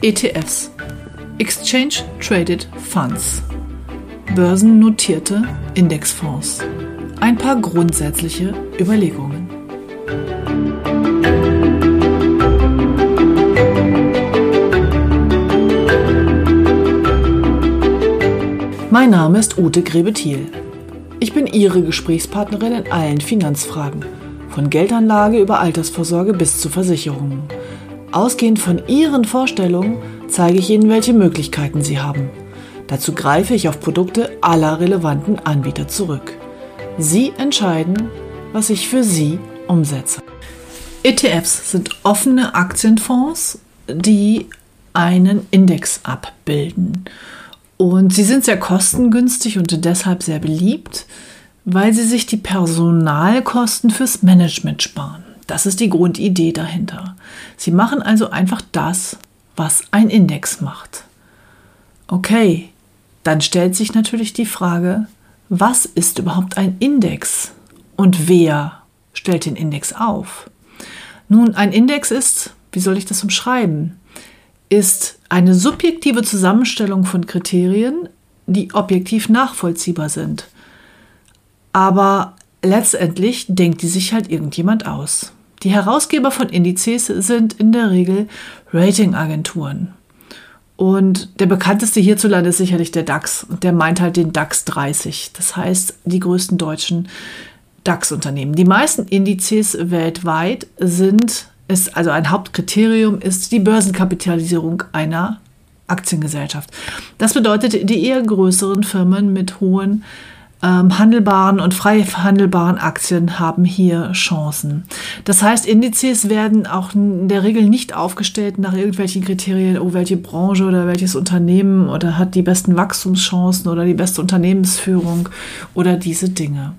ETFs Exchange Traded Funds Börsennotierte Indexfonds Ein paar grundsätzliche Überlegungen. Mein Name ist Ute Grebethiel. Ich bin Ihre Gesprächspartnerin in allen Finanzfragen, von Geldanlage über Altersvorsorge bis zu Versicherungen. Ausgehend von Ihren Vorstellungen zeige ich Ihnen, welche Möglichkeiten Sie haben. Dazu greife ich auf Produkte aller relevanten Anbieter zurück. Sie entscheiden, was ich für Sie umsetze. ETFs sind offene Aktienfonds, die einen Index abbilden. Und sie sind sehr kostengünstig und deshalb sehr beliebt, weil sie sich die Personalkosten fürs Management sparen. Das ist die Grundidee dahinter. Sie machen also einfach das, was ein Index macht. Okay, dann stellt sich natürlich die Frage, was ist überhaupt ein Index und wer stellt den Index auf? Nun, ein Index ist, wie soll ich das umschreiben, ist eine subjektive Zusammenstellung von Kriterien, die objektiv nachvollziehbar sind. Aber letztendlich denkt die sich halt irgendjemand aus. Die Herausgeber von Indizes sind in der Regel Ratingagenturen. Und der bekannteste hierzulande ist sicherlich der DAX. Und der meint halt den DAX 30. Das heißt, die größten deutschen DAX-Unternehmen. Die meisten Indizes weltweit sind, ist, also ein Hauptkriterium ist die Börsenkapitalisierung einer Aktiengesellschaft. Das bedeutet, die eher größeren Firmen mit hohen ähm, handelbaren und frei handelbaren Aktien haben hier Chancen. Das heißt, Indizes werden auch in der Regel nicht aufgestellt nach irgendwelchen Kriterien, oh, welche Branche oder welches Unternehmen oder hat die besten Wachstumschancen oder die beste Unternehmensführung oder diese Dinge.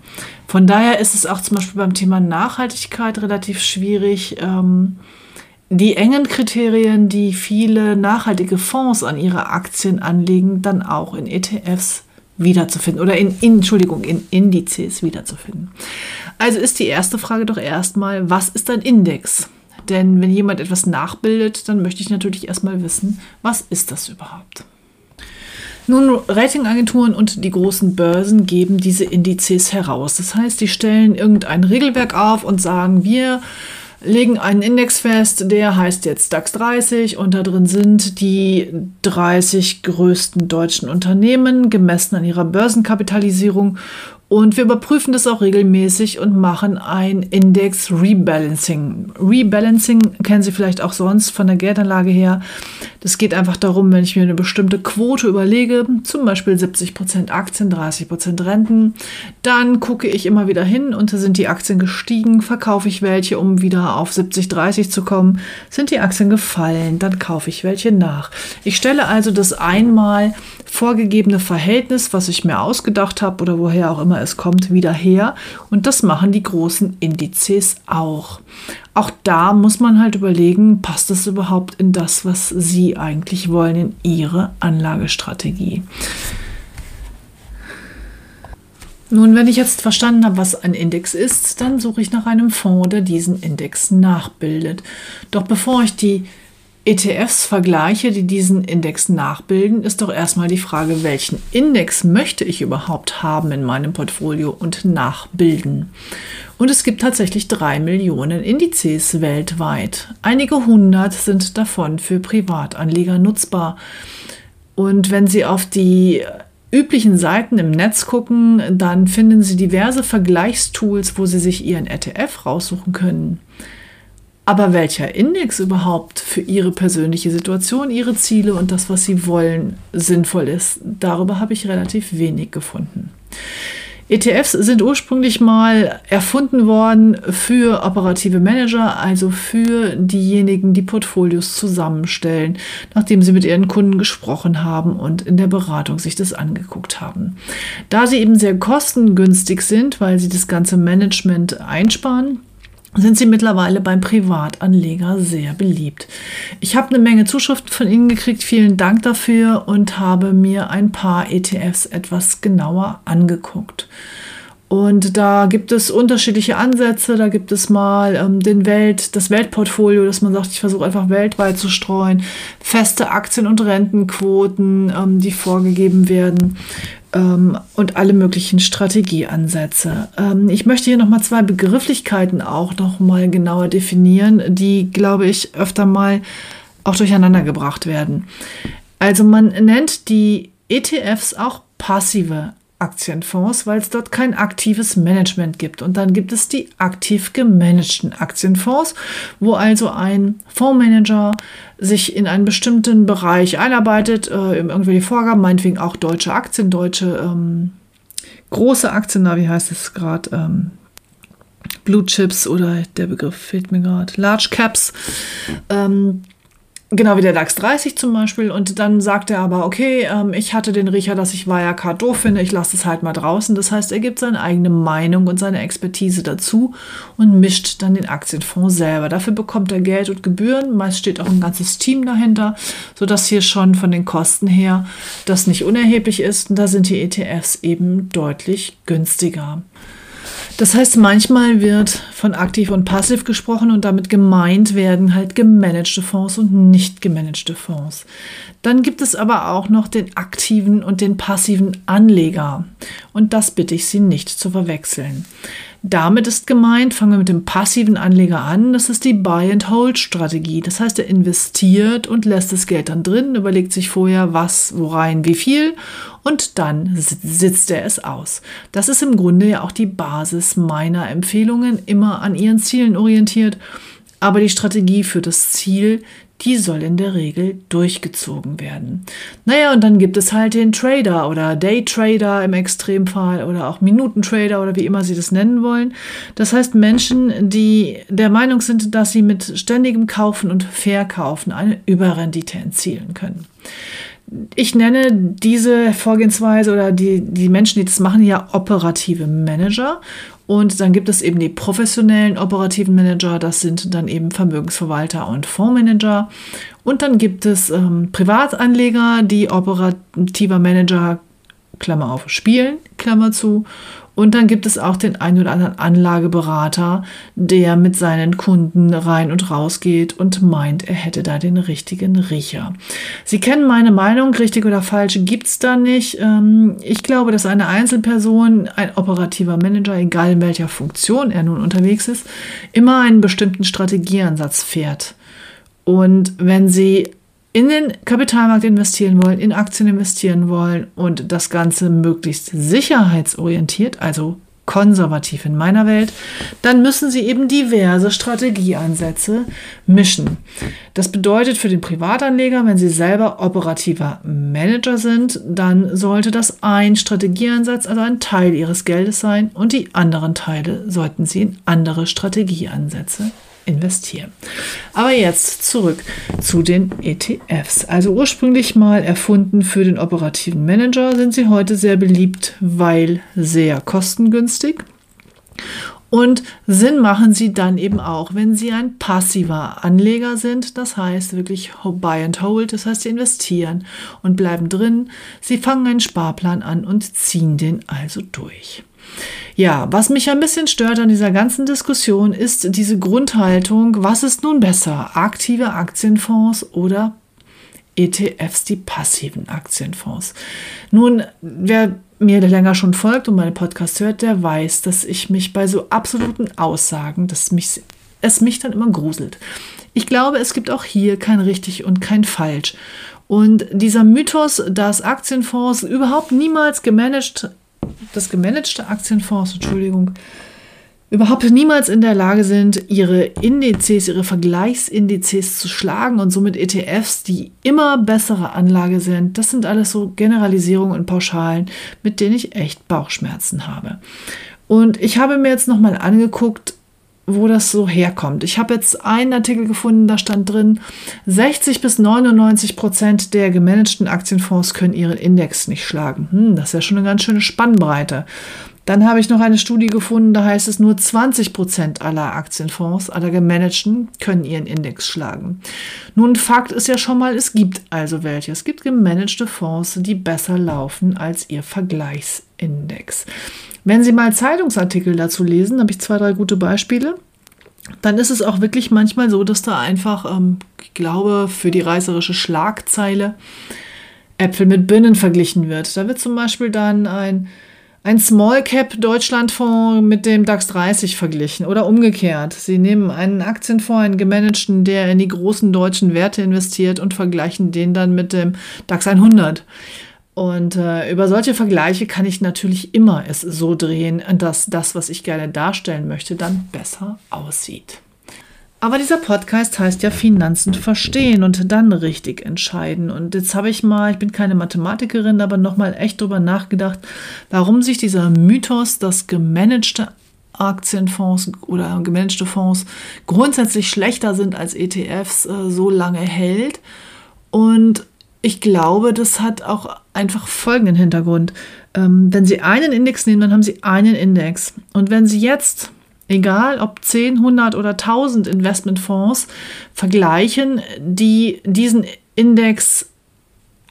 Von daher ist es auch zum Beispiel beim Thema Nachhaltigkeit relativ schwierig. Ähm, die engen Kriterien, die viele nachhaltige Fonds an ihre Aktien anlegen, dann auch in ETFs wiederzufinden oder in, in, Entschuldigung, in Indizes wiederzufinden. Also ist die erste Frage doch erstmal, was ist ein Index? Denn wenn jemand etwas nachbildet, dann möchte ich natürlich erstmal wissen, was ist das überhaupt? Nun, Ratingagenturen und die großen Börsen geben diese Indizes heraus. Das heißt, die stellen irgendein Regelwerk auf und sagen, wir legen einen Index fest, der heißt jetzt DAX 30 und da drin sind die 30 größten deutschen Unternehmen gemessen an ihrer Börsenkapitalisierung und wir überprüfen das auch regelmäßig und machen ein Index Rebalancing. Rebalancing kennen Sie vielleicht auch sonst von der Geldanlage her. Das geht einfach darum, wenn ich mir eine bestimmte Quote überlege, zum Beispiel 70 Prozent Aktien, 30 Prozent Renten, dann gucke ich immer wieder hin und sind die Aktien gestiegen, verkaufe ich welche, um wieder auf 70, 30 zu kommen. Sind die Aktien gefallen, dann kaufe ich welche nach. Ich stelle also das einmal vorgegebene Verhältnis, was ich mir ausgedacht habe oder woher auch immer es kommt, wieder her. Und das machen die großen Indizes auch. Auch da muss man halt überlegen, passt das überhaupt in das, was Sie eigentlich wollen, in Ihre Anlagestrategie. Nun, wenn ich jetzt verstanden habe, was ein Index ist, dann suche ich nach einem Fonds, der diesen Index nachbildet. Doch bevor ich die ETFs vergleiche, die diesen Index nachbilden, ist doch erstmal die Frage, welchen Index möchte ich überhaupt haben in meinem Portfolio und nachbilden. Und es gibt tatsächlich drei Millionen Indizes weltweit. Einige hundert sind davon für Privatanleger nutzbar. Und wenn Sie auf die üblichen Seiten im Netz gucken, dann finden Sie diverse Vergleichstools, wo Sie sich Ihren ETF raussuchen können. Aber welcher Index überhaupt für Ihre persönliche Situation, Ihre Ziele und das, was Sie wollen, sinnvoll ist, darüber habe ich relativ wenig gefunden. ETFs sind ursprünglich mal erfunden worden für operative Manager, also für diejenigen, die Portfolios zusammenstellen, nachdem sie mit ihren Kunden gesprochen haben und in der Beratung sich das angeguckt haben. Da sie eben sehr kostengünstig sind, weil sie das ganze Management einsparen, sind sie mittlerweile beim Privatanleger sehr beliebt. Ich habe eine Menge Zuschriften von Ihnen gekriegt, vielen Dank dafür und habe mir ein paar ETFs etwas genauer angeguckt. Und da gibt es unterschiedliche Ansätze. Da gibt es mal ähm, den Welt, das Weltportfolio, dass man sagt, ich versuche einfach weltweit zu streuen. Feste Aktien- und Rentenquoten, ähm, die vorgegeben werden und alle möglichen Strategieansätze. Ähm, ich möchte hier nochmal zwei Begrifflichkeiten auch nochmal genauer definieren, die, glaube ich, öfter mal auch durcheinander gebracht werden. Also man nennt die ETFs auch passive Aktienfonds, weil es dort kein aktives Management gibt. Und dann gibt es die aktiv gemanagten Aktienfonds, wo also ein Fondsmanager sich in einen bestimmten Bereich einarbeitet, äh, irgendwelche Vorgaben, meinetwegen auch deutsche Aktien, deutsche ähm, große Aktien, na, wie heißt es gerade? Ähm, Blue Chips oder der Begriff fehlt mir gerade, Large Caps. Ähm, Genau wie der DAX 30 zum Beispiel. Und dann sagt er aber, okay, ähm, ich hatte den Riecher, dass ich Wirecard doof finde, ich lasse es halt mal draußen. Das heißt, er gibt seine eigene Meinung und seine Expertise dazu und mischt dann den Aktienfonds selber. Dafür bekommt er Geld und Gebühren. Meist steht auch ein ganzes Team dahinter, sodass hier schon von den Kosten her das nicht unerheblich ist. Und da sind die ETFs eben deutlich günstiger. Das heißt, manchmal wird von aktiv und passiv gesprochen und damit gemeint werden halt gemanagte Fonds und nicht gemanagte Fonds. Dann gibt es aber auch noch den aktiven und den passiven Anleger. Und das bitte ich Sie nicht zu verwechseln. Damit ist gemeint, fangen wir mit dem passiven Anleger an, das ist die Buy-and-Hold-Strategie. Das heißt, er investiert und lässt das Geld dann drin, überlegt sich vorher, was, worein, wie viel und dann sitzt er es aus. Das ist im Grunde ja auch die Basis meiner Empfehlungen, immer an ihren Zielen orientiert. Aber die Strategie für das Ziel, die soll in der Regel durchgezogen werden. Naja, und dann gibt es halt den Trader oder Daytrader im Extremfall oder auch Minutentrader oder wie immer Sie das nennen wollen. Das heißt Menschen, die der Meinung sind, dass sie mit ständigem Kaufen und Verkaufen eine Überrendite erzielen können. Ich nenne diese Vorgehensweise oder die, die Menschen, die das machen, ja operative Manager. Und dann gibt es eben die professionellen operativen Manager, das sind dann eben Vermögensverwalter und Fondsmanager. Und dann gibt es ähm, Privatanleger, die operativer Manager, Klammer auf, spielen, Klammer zu. Und dann gibt es auch den einen oder anderen Anlageberater, der mit seinen Kunden rein und raus geht und meint, er hätte da den richtigen Riecher. Sie kennen meine Meinung, richtig oder falsch gibt es da nicht. Ähm, ich glaube, dass eine Einzelperson, ein operativer Manager, egal in welcher Funktion er nun unterwegs ist, immer einen bestimmten Strategieansatz fährt. Und wenn Sie in den Kapitalmarkt investieren wollen, in Aktien investieren wollen und das Ganze möglichst sicherheitsorientiert, also konservativ in meiner Welt, dann müssen Sie eben diverse Strategieansätze mischen. Das bedeutet für den Privatanleger, wenn Sie selber operativer Manager sind, dann sollte das ein Strategieansatz, also ein Teil Ihres Geldes sein und die anderen Teile sollten Sie in andere Strategieansätze investieren. Aber jetzt zurück zu den ETFs. Also ursprünglich mal erfunden für den operativen Manager, sind sie heute sehr beliebt, weil sehr kostengünstig. Und Sinn machen sie dann eben auch, wenn sie ein passiver Anleger sind, das heißt wirklich Buy and Hold, das heißt sie investieren und bleiben drin, sie fangen einen Sparplan an und ziehen den also durch. Ja, was mich ein bisschen stört an dieser ganzen Diskussion ist diese Grundhaltung, was ist nun besser, aktive Aktienfonds oder ETFs, die passiven Aktienfonds. Nun, wer mir länger schon folgt und meine Podcast hört, der weiß, dass ich mich bei so absoluten Aussagen, dass mich, es mich dann immer gruselt. Ich glaube, es gibt auch hier kein richtig und kein falsch. Und dieser Mythos, dass Aktienfonds überhaupt niemals gemanagt, das gemanagte Aktienfonds, Entschuldigung, überhaupt niemals in der Lage sind, ihre Indizes, ihre Vergleichsindizes zu schlagen und somit ETFs, die immer bessere Anlage sind. Das sind alles so Generalisierungen und Pauschalen, mit denen ich echt Bauchschmerzen habe. Und ich habe mir jetzt nochmal angeguckt, wo das so herkommt. Ich habe jetzt einen Artikel gefunden, da stand drin, 60 bis 99 Prozent der gemanagten Aktienfonds können ihren Index nicht schlagen. Hm, das ist ja schon eine ganz schöne Spannbreite. Dann habe ich noch eine Studie gefunden, da heißt es, nur 20 Prozent aller Aktienfonds, aller gemanagten, können ihren Index schlagen. Nun, Fakt ist ja schon mal, es gibt also welche. Es gibt gemanagte Fonds, die besser laufen als ihr Vergleichsindex. Wenn Sie mal Zeitungsartikel dazu lesen, habe ich zwei, drei gute Beispiele dann ist es auch wirklich manchmal so, dass da einfach, ähm, ich glaube, für die reißerische Schlagzeile Äpfel mit Birnen verglichen wird. Da wird zum Beispiel dann ein ein Small Cap Deutschlandfonds mit dem DAX 30 verglichen oder umgekehrt. Sie nehmen einen Aktienfonds, einen gemanagten, der in die großen deutschen Werte investiert und vergleichen den dann mit dem DAX 100. Und äh, über solche Vergleiche kann ich natürlich immer es so drehen, dass das, was ich gerne darstellen möchte, dann besser aussieht. Aber dieser Podcast heißt ja Finanzen verstehen und dann richtig entscheiden. Und jetzt habe ich mal, ich bin keine Mathematikerin, aber nochmal echt drüber nachgedacht, warum sich dieser Mythos, dass gemanagte Aktienfonds oder gemanagte Fonds grundsätzlich schlechter sind als ETFs, äh, so lange hält. Und ich glaube, das hat auch einfach folgenden Hintergrund. Ähm, wenn Sie einen Index nehmen, dann haben Sie einen Index. Und wenn Sie jetzt egal ob 10, 100 oder 1000 Investmentfonds vergleichen, die diesen Index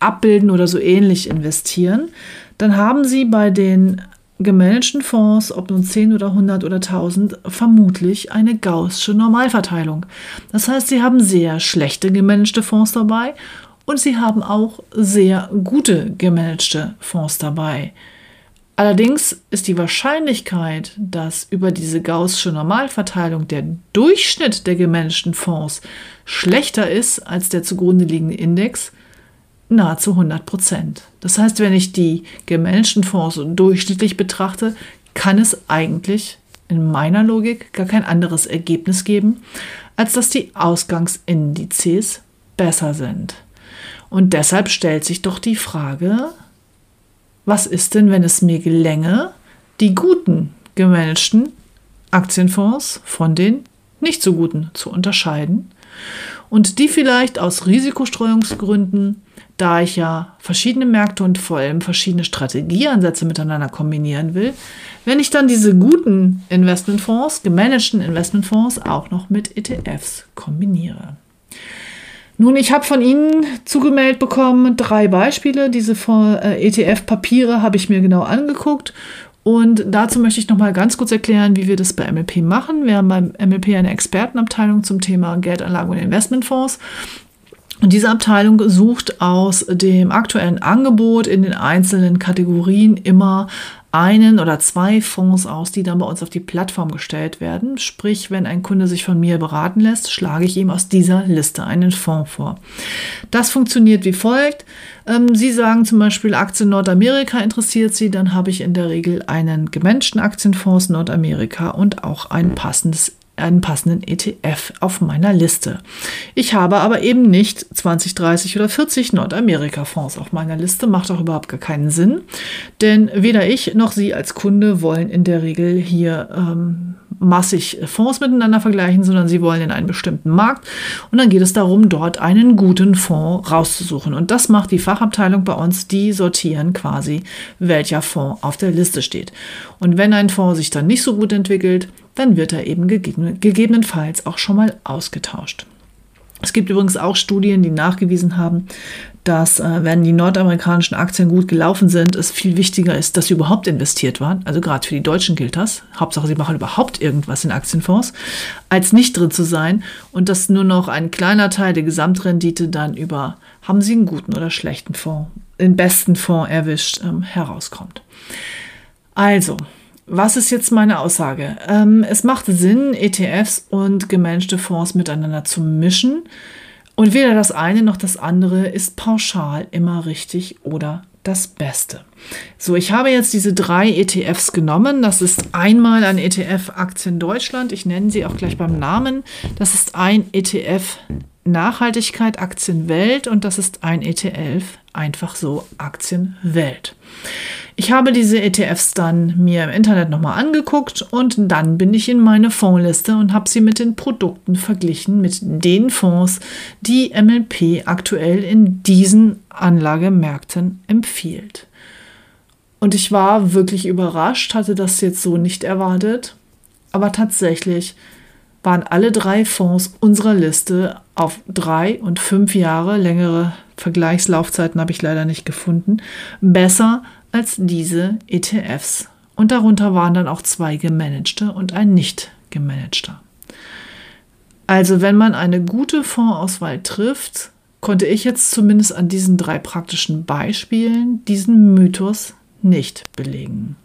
abbilden oder so ähnlich investieren, dann haben sie bei den gemanagten Fonds, ob nun 10 oder 100 oder 1000, vermutlich eine gaußsche Normalverteilung. Das heißt, sie haben sehr schlechte gemanagte Fonds dabei und sie haben auch sehr gute gemanagte Fonds dabei. Allerdings ist die Wahrscheinlichkeit, dass über diese gaußsche Normalverteilung der Durchschnitt der gemanagten Fonds schlechter ist als der zugrunde liegende Index, nahezu 100 Prozent. Das heißt, wenn ich die gemanagten Fonds durchschnittlich betrachte, kann es eigentlich in meiner Logik gar kein anderes Ergebnis geben, als dass die Ausgangsindizes besser sind. Und deshalb stellt sich doch die Frage, was ist denn, wenn es mir gelänge, die guten gemanagten Aktienfonds von den nicht so guten zu unterscheiden und die vielleicht aus Risikostreuungsgründen, da ich ja verschiedene Märkte und vor allem verschiedene Strategieansätze miteinander kombinieren will, wenn ich dann diese guten Investmentfonds, gemanagten Investmentfonds auch noch mit ETFs kombiniere. Nun, ich habe von Ihnen zugemeldet bekommen drei Beispiele. Diese äh, ETF-Papiere habe ich mir genau angeguckt. Und dazu möchte ich noch mal ganz kurz erklären, wie wir das bei MLP machen. Wir haben beim MLP eine Expertenabteilung zum Thema Geldanlage und Investmentfonds. Und diese Abteilung sucht aus dem aktuellen Angebot in den einzelnen Kategorien immer einen oder zwei Fonds aus, die dann bei uns auf die Plattform gestellt werden. Sprich, wenn ein Kunde sich von mir beraten lässt, schlage ich ihm aus dieser Liste einen Fonds vor. Das funktioniert wie folgt. Ähm, Sie sagen zum Beispiel, Aktien Nordamerika interessiert Sie, dann habe ich in der Regel einen gemanagten Aktienfonds Nordamerika und auch ein passendes einen passenden ETF auf meiner Liste. Ich habe aber eben nicht 20, 30 oder 40 Nordamerika-Fonds auf meiner Liste. Macht auch überhaupt gar keinen Sinn, denn weder ich noch Sie als Kunde wollen in der Regel hier ähm, massig Fonds miteinander vergleichen, sondern sie wollen in einen bestimmten Markt. Und dann geht es darum, dort einen guten Fonds rauszusuchen. Und das macht die Fachabteilung bei uns. Die sortieren quasi, welcher Fonds auf der Liste steht. Und wenn ein Fonds sich dann nicht so gut entwickelt, dann wird er eben gegebenenfalls auch schon mal ausgetauscht. Es gibt übrigens auch Studien, die nachgewiesen haben, dass äh, wenn die nordamerikanischen Aktien gut gelaufen sind, es viel wichtiger ist, dass sie überhaupt investiert waren. Also gerade für die Deutschen gilt das. Hauptsache, sie machen überhaupt irgendwas in Aktienfonds, als nicht drin zu sein und dass nur noch ein kleiner Teil der Gesamtrendite dann über, haben sie einen guten oder schlechten Fonds, den besten Fonds erwischt, ähm, herauskommt. Also, was ist jetzt meine Aussage? Ähm, es macht Sinn, ETFs und gemanagte Fonds miteinander zu mischen. Und weder das eine noch das andere ist pauschal immer richtig oder das Beste. So, ich habe jetzt diese drei ETFs genommen. Das ist einmal ein ETF Aktien Deutschland. Ich nenne sie auch gleich beim Namen. Das ist ein ETF Nachhaltigkeit Aktien Welt und das ist ein ETF einfach so Aktien Welt. Ich habe diese ETFs dann mir im Internet nochmal angeguckt und dann bin ich in meine Fondsliste und habe sie mit den Produkten verglichen, mit den Fonds, die MLP aktuell in diesen Anlagemärkten empfiehlt. Und ich war wirklich überrascht, hatte das jetzt so nicht erwartet, aber tatsächlich waren alle drei Fonds unserer Liste auf drei und fünf Jahre, längere Vergleichslaufzeiten habe ich leider nicht gefunden, besser als diese ETFs. Und darunter waren dann auch zwei gemanagte und ein nicht gemanagter. Also wenn man eine gute Fondsauswahl trifft, konnte ich jetzt zumindest an diesen drei praktischen Beispielen diesen Mythos nicht belegen.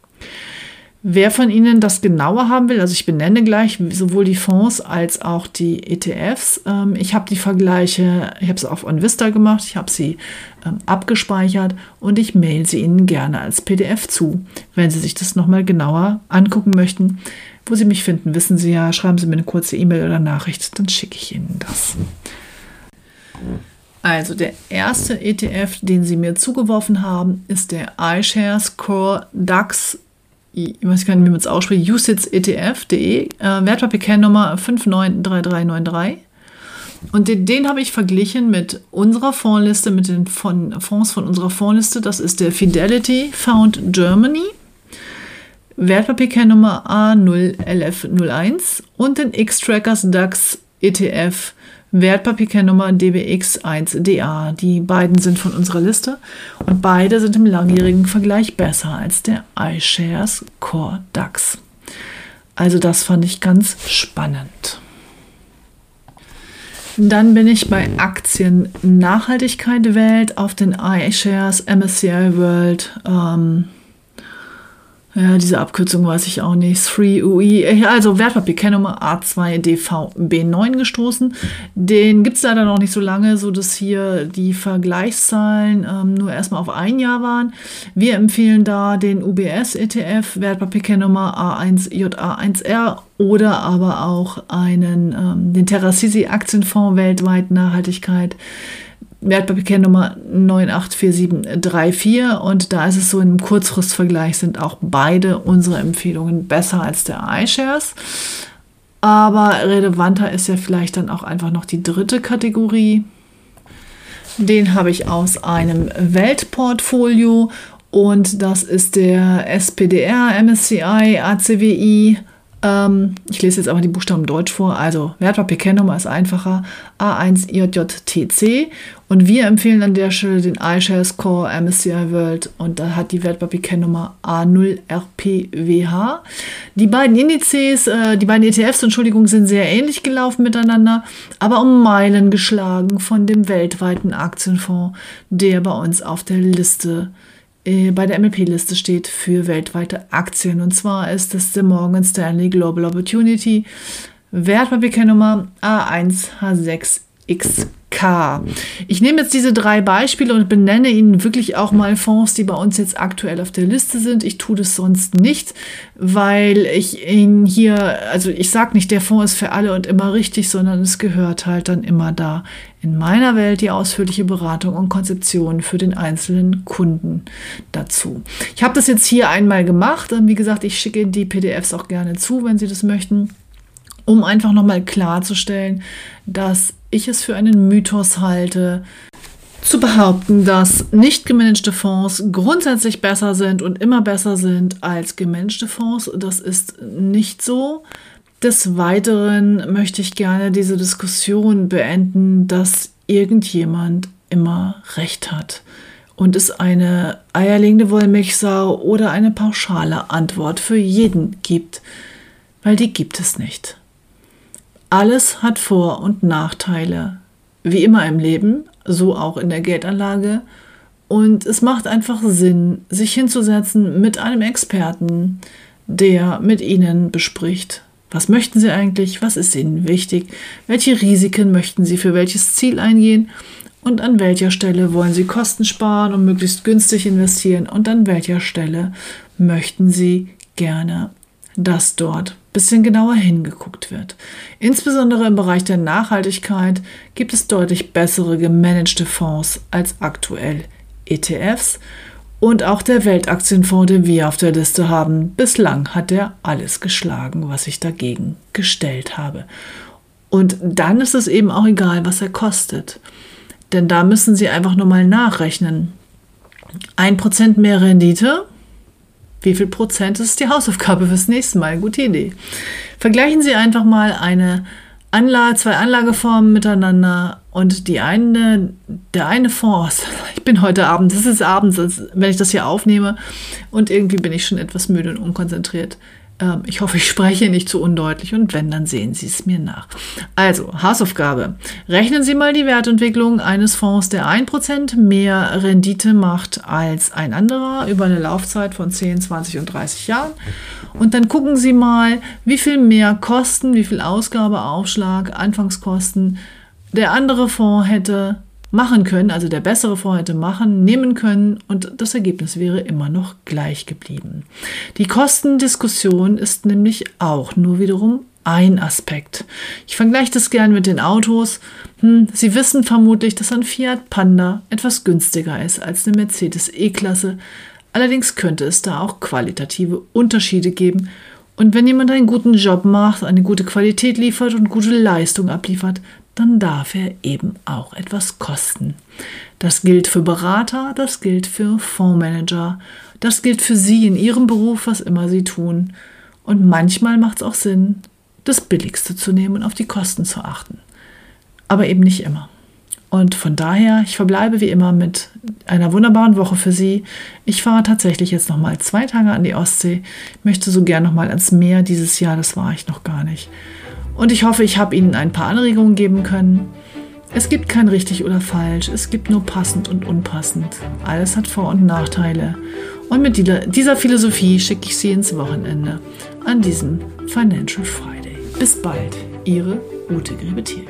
Wer von Ihnen das genauer haben will, also ich benenne gleich sowohl die Fonds als auch die ETFs. Ähm, ich habe die Vergleiche, ich habe es auf OnVista gemacht, ich habe sie ähm, abgespeichert und ich mail sie Ihnen gerne als PDF zu, wenn Sie sich das nochmal genauer angucken möchten. Wo Sie mich finden, wissen Sie ja, schreiben Sie mir eine kurze E-Mail oder Nachricht, dann schicke ich Ihnen das. Also der erste ETF, den Sie mir zugeworfen haben, ist der iShares Core DAX ich weiß gar nicht, wie man es ausspricht, usitzetf.de, äh, Wertpapierkernnummer 593393. Und den, den habe ich verglichen mit unserer Fondsliste, mit den von, Fonds von unserer Fondsliste. Das ist der Fidelity Found Germany, Wertpapierkernnummer A0LF01 und den X-Trackers DAX ETF Wertpapierkernnummer DBX1DA. Die beiden sind von unserer Liste und beide sind im langjährigen Vergleich besser als der iShares Core DAX. Also das fand ich ganz spannend. Dann bin ich bei Aktien Nachhaltigkeit Welt auf den iShares MSCI World ähm, ja, diese Abkürzung weiß ich auch nicht. 3UI, also Wertpapierkennnummer A2DVB9 gestoßen. Den gibt es leider noch nicht so lange, so dass hier die Vergleichszahlen ähm, nur erstmal auf ein Jahr waren. Wir empfehlen da den UBS ETF, Wertpapierkennnummer A1JA1R oder aber auch einen, ähm, den Terracisi Aktienfonds weltweit Nachhaltigkeit Wertpapierkennnummer 984734 und da ist es so, im Kurzfristvergleich sind auch beide unsere Empfehlungen besser als der iShares. Aber relevanter ist ja vielleicht dann auch einfach noch die dritte Kategorie. Den habe ich aus einem Weltportfolio und das ist der SPDR MSCI ACWI ähm, ich lese jetzt aber die Buchstaben Deutsch vor. Also Wertpapierkennnummer ist einfacher. A1IJTC. Und wir empfehlen an der Stelle den iShares Core MSCI World. Und da hat die Wertpapierkennnummer A0RPWH. Die beiden Indizes, äh, die beiden ETFs, Entschuldigung, sind sehr ähnlich gelaufen miteinander, aber um Meilen geschlagen von dem weltweiten Aktienfonds, der bei uns auf der Liste ist bei der MLP-Liste steht für weltweite Aktien. Und zwar ist es der Morgan Stanley Global Opportunity Wertpapierkennnummer A1H6XK. K. Ich nehme jetzt diese drei Beispiele und benenne Ihnen wirklich auch mal Fonds, die bei uns jetzt aktuell auf der Liste sind. Ich tue das sonst nicht, weil ich Ihnen hier, also ich sage nicht, der Fonds ist für alle und immer richtig, sondern es gehört halt dann immer da in meiner Welt die ausführliche Beratung und Konzeption für den einzelnen Kunden dazu. Ich habe das jetzt hier einmal gemacht und wie gesagt, ich schicke Ihnen die PDFs auch gerne zu, wenn Sie das möchten um einfach nochmal klarzustellen, dass ich es für einen Mythos halte, zu behaupten, dass nicht gemanagte Fonds grundsätzlich besser sind und immer besser sind als gemanagte Fonds. Das ist nicht so. Des Weiteren möchte ich gerne diese Diskussion beenden, dass irgendjemand immer recht hat und es eine eierlegende Wollmilchsau oder eine pauschale Antwort für jeden gibt, weil die gibt es nicht. Alles hat Vor- und Nachteile. Wie immer im Leben, so auch in der Geldanlage. Und es macht einfach Sinn, sich hinzusetzen mit einem Experten, der mit Ihnen bespricht, was möchten Sie eigentlich, was ist Ihnen wichtig, welche Risiken möchten Sie für welches Ziel eingehen? Und an welcher Stelle wollen Sie Kosten sparen und möglichst günstig investieren? Und an welcher Stelle möchten Sie gerne dass dort bisschen genauer hingeguckt wird. Insbesondere im Bereich der Nachhaltigkeit gibt es deutlich bessere gemanagte Fonds als aktuell ETFs und auch der Weltaktienfonds, den wir auf der Liste haben. Bislang hat er alles geschlagen, was ich dagegen gestellt habe. Und dann ist es eben auch egal, was er kostet. Denn da müssen Sie einfach nur mal nachrechnen. Ein Prozent mehr Rendite wie viel Prozent ist die Hausaufgabe fürs nächste Mal? Gute Idee. Vergleichen Sie einfach mal eine Anlage, zwei Anlageformen miteinander und die eine, der eine Fonds, ich bin heute Abend, das ist abends, wenn ich das hier aufnehme und irgendwie bin ich schon etwas müde und unkonzentriert. Ähm, ich hoffe, ich spreche nicht zu undeutlich und wenn, dann sehen Sie es mir nach. Also, Hausaufgabe. Rechnen Sie mal die Wertentwicklung eines Fonds, der 1% mehr Rendite macht als ein anderer über eine Laufzeit von 10, 20 und 30 Jahren. Und dann gucken Sie mal, wie viel mehr Kosten, wie viel Ausgabeaufschlag, Anfangskosten der andere Fonds hätte machen können, also der bessere Fonds hätte machen, nehmen können und das Ergebnis wäre immer noch gleich geblieben. Die Kostendiskussion ist nämlich auch nur wiederum ein Aspekt. Ich vergleiche das gern mit den Autos. Hm, Sie wissen vermutlich, dass ein Fiat Panda etwas günstiger ist als eine Mercedes E-Klasse. Allerdings könnte es da auch qualitative Unterschiede geben. Und wenn jemand einen guten Job macht, eine gute Qualität liefert und gute Leistung abliefert, dann darf er eben auch etwas kosten. Das gilt für Berater, das gilt für Fondsmanager, das gilt für Sie in Ihrem Beruf, was immer Sie tun. Und manchmal macht es auch Sinn, das Billigste zu nehmen und auf die Kosten zu achten. Aber eben nicht immer. Und von daher, ich verbleibe wie immer mit einer wunderbaren Woche für Sie. Ich fahre tatsächlich jetzt noch mal zwei Tage an die Ostsee. Möchte so gern noch mal ans Meer dieses Jahr. Das war ich noch gar nicht. Und ich hoffe, ich habe Ihnen ein paar Anregungen geben können. Es gibt kein richtig oder falsch, es gibt nur passend und unpassend. Alles hat Vor- und Nachteile. Und mit dieser Philosophie schicke ich Sie ins Wochenende an diesem Financial Friday. Bis bald, Ihre Ute Grebethiel.